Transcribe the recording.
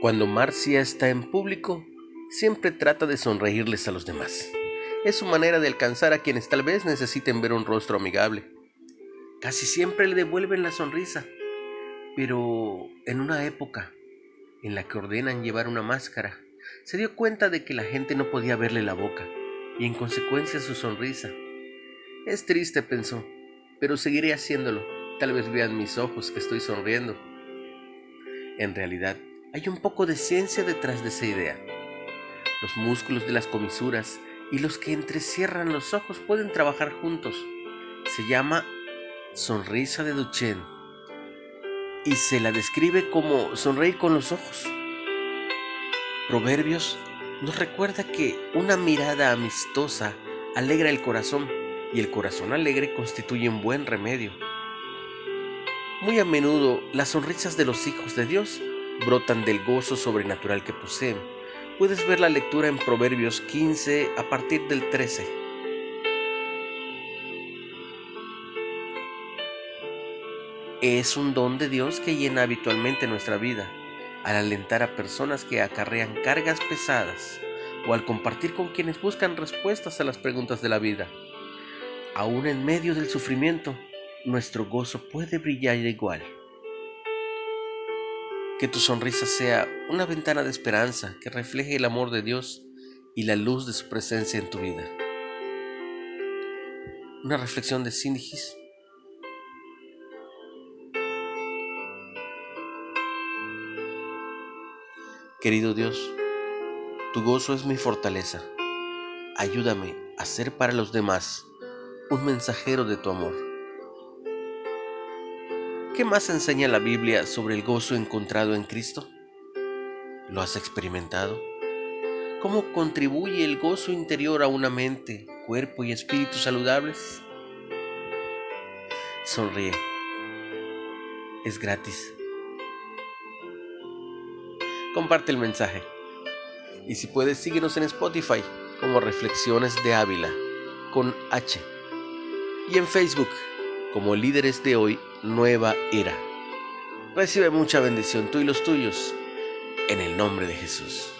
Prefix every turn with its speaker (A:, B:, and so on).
A: Cuando Marcia está en público, siempre trata de sonreírles a los demás. Es su manera de alcanzar a quienes tal vez necesiten ver un rostro amigable. Casi siempre le devuelven la sonrisa, pero en una época en la que ordenan llevar una máscara, se dio cuenta de que la gente no podía verle la boca y en consecuencia su sonrisa. Es triste, pensó, pero seguiré haciéndolo. Tal vez vean mis ojos que estoy sonriendo. En realidad, hay un poco de ciencia detrás de esa idea. Los músculos de las comisuras y los que entrecierran los ojos pueden trabajar juntos. Se llama sonrisa de Duchenne y se la describe como sonreír con los ojos. Proverbios nos recuerda que una mirada amistosa alegra el corazón y el corazón alegre constituye un buen remedio. Muy a menudo las sonrisas de los hijos de Dios brotan del gozo sobrenatural que poseen. Puedes ver la lectura en Proverbios 15 a partir del 13. Es un don de Dios que llena habitualmente nuestra vida, al alentar a personas que acarrean cargas pesadas o al compartir con quienes buscan respuestas a las preguntas de la vida. Aún en medio del sufrimiento, nuestro gozo puede brillar igual. Que tu sonrisa sea una ventana de esperanza que refleje el amor de Dios y la luz de su presencia en tu vida. Una reflexión de Sindhis. Querido Dios, tu gozo es mi fortaleza. Ayúdame a ser para los demás un mensajero de tu amor. ¿Qué más enseña la Biblia sobre el gozo encontrado en Cristo? ¿Lo has experimentado? ¿Cómo contribuye el gozo interior a una mente, cuerpo y espíritu saludables? Sonríe. Es gratis. Comparte el mensaje. Y si puedes, síguenos en Spotify como Reflexiones de Ávila con H. Y en Facebook como líderes de hoy, nueva era. Recibe mucha bendición tú y los tuyos, en el nombre de Jesús.